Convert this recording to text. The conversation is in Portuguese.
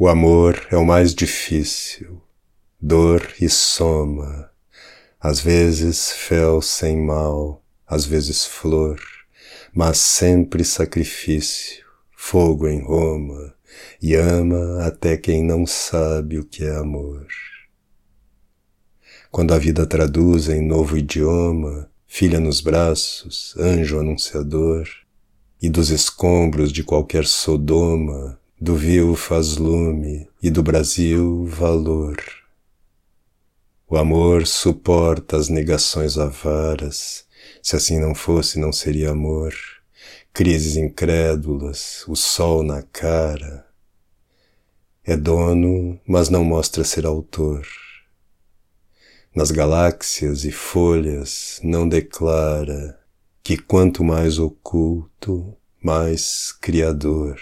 O amor é o mais difícil, dor e soma, às vezes fel sem mal, às vezes flor, mas sempre sacrifício, fogo em Roma, e ama até quem não sabe o que é amor. Quando a vida traduz em novo idioma, filha nos braços, anjo anunciador, e dos escombros de qualquer Sodoma, do vil faz lume e do Brasil valor. O amor suporta as negações avaras, se assim não fosse, não seria amor. Crises incrédulas, o sol na cara. É dono, mas não mostra ser autor. Nas galáxias e folhas não declara que quanto mais oculto, mais criador.